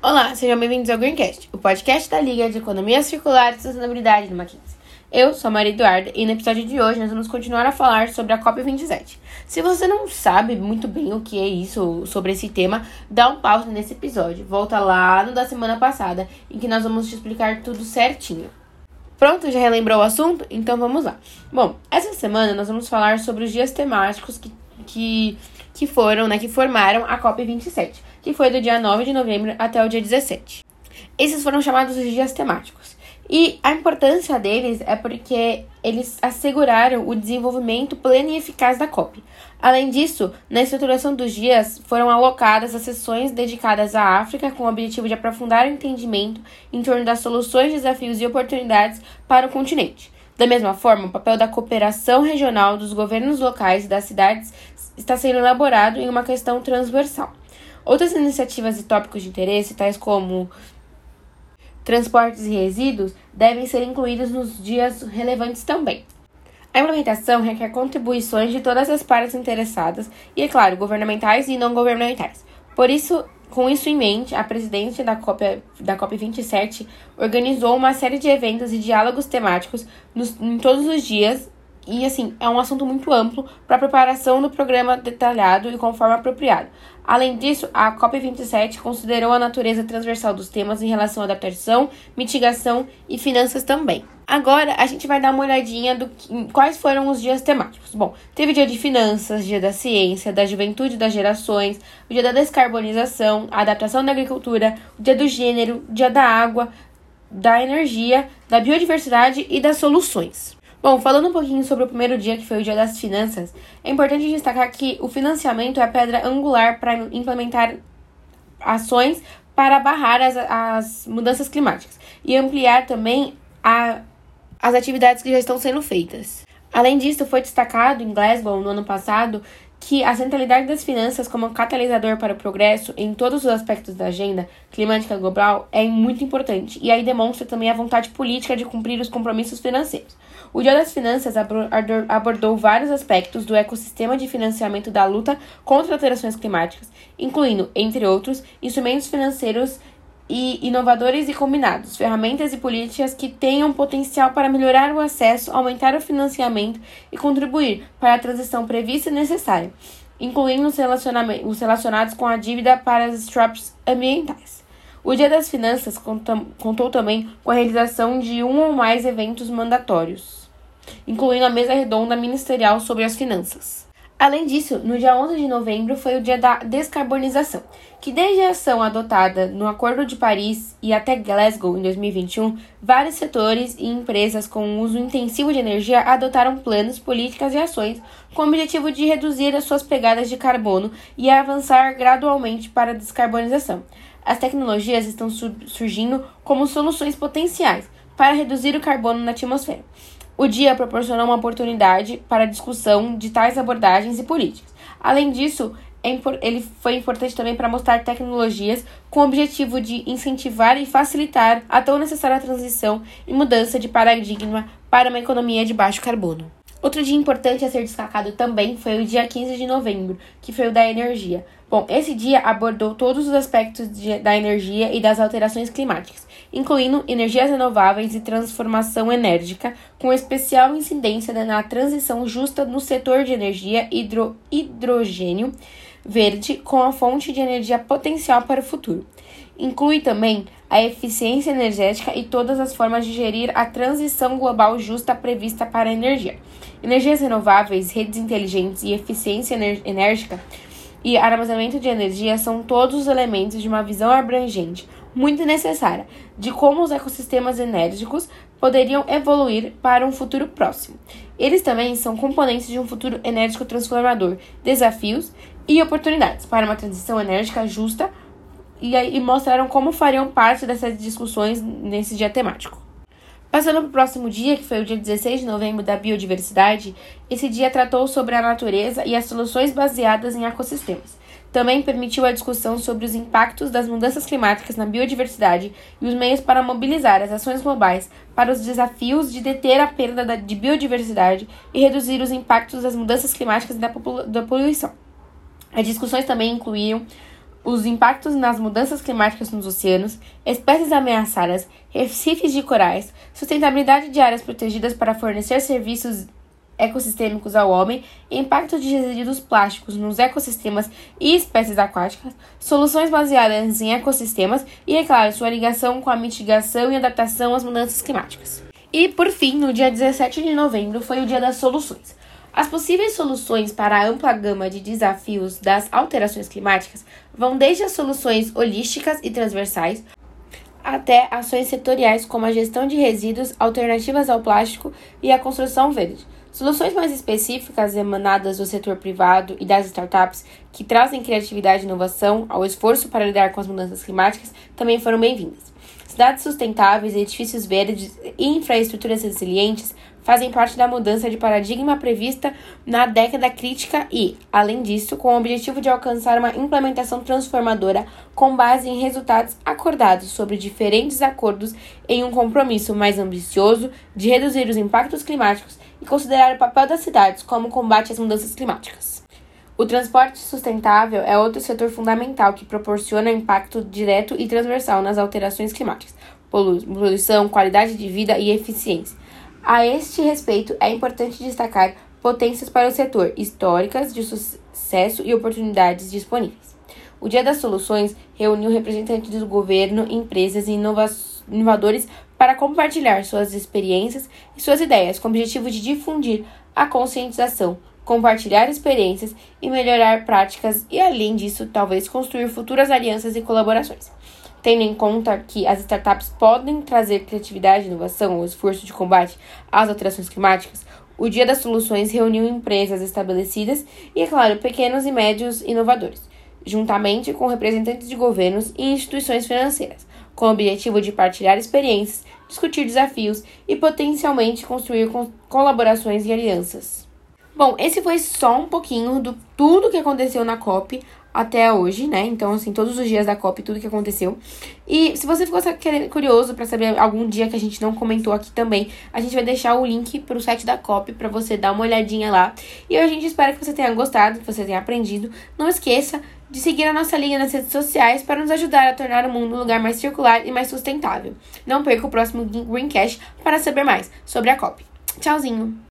Olá, sejam bem-vindos ao Greencast, o podcast da Liga de Economia Circular e Sustentabilidade do Mackenzie. Eu sou a Maria Eduarda e no episódio de hoje nós vamos continuar a falar sobre a COP27. Se você não sabe muito bem o que é isso, sobre esse tema, dá um pause nesse episódio. Volta lá no da semana passada, em que nós vamos te explicar tudo certinho. Pronto, já relembrou o assunto? Então vamos lá. Bom, essa semana nós vamos falar sobre os dias temáticos que, que, que foram, né, que formaram a COP27 que foi do dia 9 de novembro até o dia 17. Esses foram chamados os dias temáticos. E a importância deles é porque eles asseguraram o desenvolvimento pleno e eficaz da COP. Além disso, na estruturação dos dias foram alocadas as sessões dedicadas à África com o objetivo de aprofundar o entendimento em torno das soluções, desafios e oportunidades para o continente. Da mesma forma, o papel da cooperação regional dos governos locais e das cidades está sendo elaborado em uma questão transversal. Outras iniciativas e tópicos de interesse, tais como transportes e resíduos, devem ser incluídos nos dias relevantes também. A implementação requer contribuições de todas as partes interessadas e, é claro, governamentais e não governamentais. Por isso, com isso em mente, a presidente da, COP, da COP27 organizou uma série de eventos e diálogos temáticos nos, em todos os dias e assim, é um assunto muito amplo para preparação do programa detalhado e conforme apropriado. Além disso, a COP27 considerou a natureza transversal dos temas em relação à adaptação, mitigação e finanças também. Agora a gente vai dar uma olhadinha do que, quais foram os dias temáticos. Bom, teve dia de finanças, dia da ciência, da juventude das gerações, o dia da descarbonização, a adaptação da agricultura, o dia do gênero, dia da água, da energia, da biodiversidade e das soluções. Bom, falando um pouquinho sobre o primeiro dia, que foi o dia das finanças, é importante destacar que o financiamento é a pedra angular para implementar ações para barrar as, as mudanças climáticas e ampliar também a, as atividades que já estão sendo feitas. Além disso, foi destacado em Glasgow no ano passado que a centralidade das finanças como catalisador para o progresso em todos os aspectos da agenda climática global é muito importante e aí demonstra também a vontade política de cumprir os compromissos financeiros. O Dia das Finanças abordou vários aspectos do ecossistema de financiamento da luta contra alterações climáticas, incluindo, entre outros, instrumentos financeiros e inovadores e combinados, ferramentas e políticas que tenham potencial para melhorar o acesso, aumentar o financiamento e contribuir para a transição prevista e necessária, incluindo os, os relacionados com a dívida para as straps ambientais. O Dia das Finanças contou também com a realização de um ou mais eventos mandatórios, incluindo a mesa redonda ministerial sobre as finanças. Além disso, no dia 11 de novembro foi o dia da descarbonização, que desde a ação adotada no Acordo de Paris e até Glasgow em 2021, vários setores e empresas com uso intensivo de energia adotaram planos, políticas e ações com o objetivo de reduzir as suas pegadas de carbono e avançar gradualmente para a descarbonização. As tecnologias estão surgindo como soluções potenciais para reduzir o carbono na atmosfera. O dia proporcionou uma oportunidade para discussão de tais abordagens e políticas. Além disso, é ele foi importante também para mostrar tecnologias com o objetivo de incentivar e facilitar a tão necessária transição e mudança de paradigma para uma economia de baixo carbono. Outro dia importante a ser destacado também foi o dia 15 de novembro, que foi o da energia. Bom, esse dia abordou todos os aspectos de, da energia e das alterações climáticas, incluindo energias renováveis e transformação enérgica, com especial incidência na transição justa no setor de energia hidro, hidrogênio verde com a fonte de energia potencial para o futuro. Inclui também a eficiência energética e todas as formas de gerir a transição global justa prevista para a energia. Energias renováveis, redes inteligentes e eficiência enérgica e armazenamento de energia são todos os elementos de uma visão abrangente, muito necessária, de como os ecossistemas enérgicos poderiam evoluir para um futuro próximo. Eles também são componentes de um futuro enérgico transformador, desafios e oportunidades para uma transição enérgica justa e, e mostraram como fariam parte dessas discussões nesse dia temático. Passando para o próximo dia, que foi o dia 16 de novembro da biodiversidade, esse dia tratou sobre a natureza e as soluções baseadas em ecossistemas. Também permitiu a discussão sobre os impactos das mudanças climáticas na biodiversidade e os meios para mobilizar as ações globais para os desafios de deter a perda de biodiversidade e reduzir os impactos das mudanças climáticas e da, da poluição. As discussões também incluíam os impactos nas mudanças climáticas nos oceanos, espécies ameaçadas, recifes de corais, sustentabilidade de áreas protegidas para fornecer serviços ecossistêmicos ao homem, impacto de resíduos plásticos nos ecossistemas e espécies aquáticas, soluções baseadas em ecossistemas e, é claro, sua ligação com a mitigação e adaptação às mudanças climáticas. E, por fim, no dia 17 de novembro foi o Dia das Soluções. As possíveis soluções para a ampla gama de desafios das alterações climáticas vão desde as soluções holísticas e transversais até ações setoriais como a gestão de resíduos, alternativas ao plástico e a construção verde. Soluções mais específicas emanadas do setor privado e das startups que trazem criatividade e inovação ao esforço para lidar com as mudanças climáticas também foram bem-vindas. Cidades sustentáveis, edifícios verdes e infraestruturas resilientes fazem parte da mudança de paradigma prevista na década crítica e, além disso, com o objetivo de alcançar uma implementação transformadora com base em resultados acordados sobre diferentes acordos em um compromisso mais ambicioso de reduzir os impactos climáticos e considerar o papel das cidades como combate às mudanças climáticas. O transporte sustentável é outro setor fundamental que proporciona impacto direto e transversal nas alterações climáticas, poluição, qualidade de vida e eficiência. A este respeito, é importante destacar potências para o setor, históricas de sucesso e oportunidades disponíveis. O Dia das Soluções reuniu representantes do governo, empresas e inovadores para compartilhar suas experiências e suas ideias com o objetivo de difundir a conscientização compartilhar experiências e melhorar práticas e, além disso, talvez construir futuras alianças e colaborações. Tendo em conta que as startups podem trazer criatividade inovação ao esforço de combate às alterações climáticas, o Dia das Soluções reuniu empresas estabelecidas e, é claro, pequenos e médios inovadores, juntamente com representantes de governos e instituições financeiras, com o objetivo de partilhar experiências, discutir desafios e potencialmente construir colaborações e alianças. Bom, esse foi só um pouquinho do tudo que aconteceu na COP até hoje, né? Então, assim, todos os dias da COP, tudo que aconteceu. E se você ficou curioso para saber algum dia que a gente não comentou aqui também, a gente vai deixar o link pro site da COP para você dar uma olhadinha lá. E a gente espera que você tenha gostado, que você tenha aprendido. Não esqueça de seguir a nossa linha nas redes sociais para nos ajudar a tornar o mundo um lugar mais circular e mais sustentável. Não perca o próximo Greencast para saber mais sobre a COP. Tchauzinho!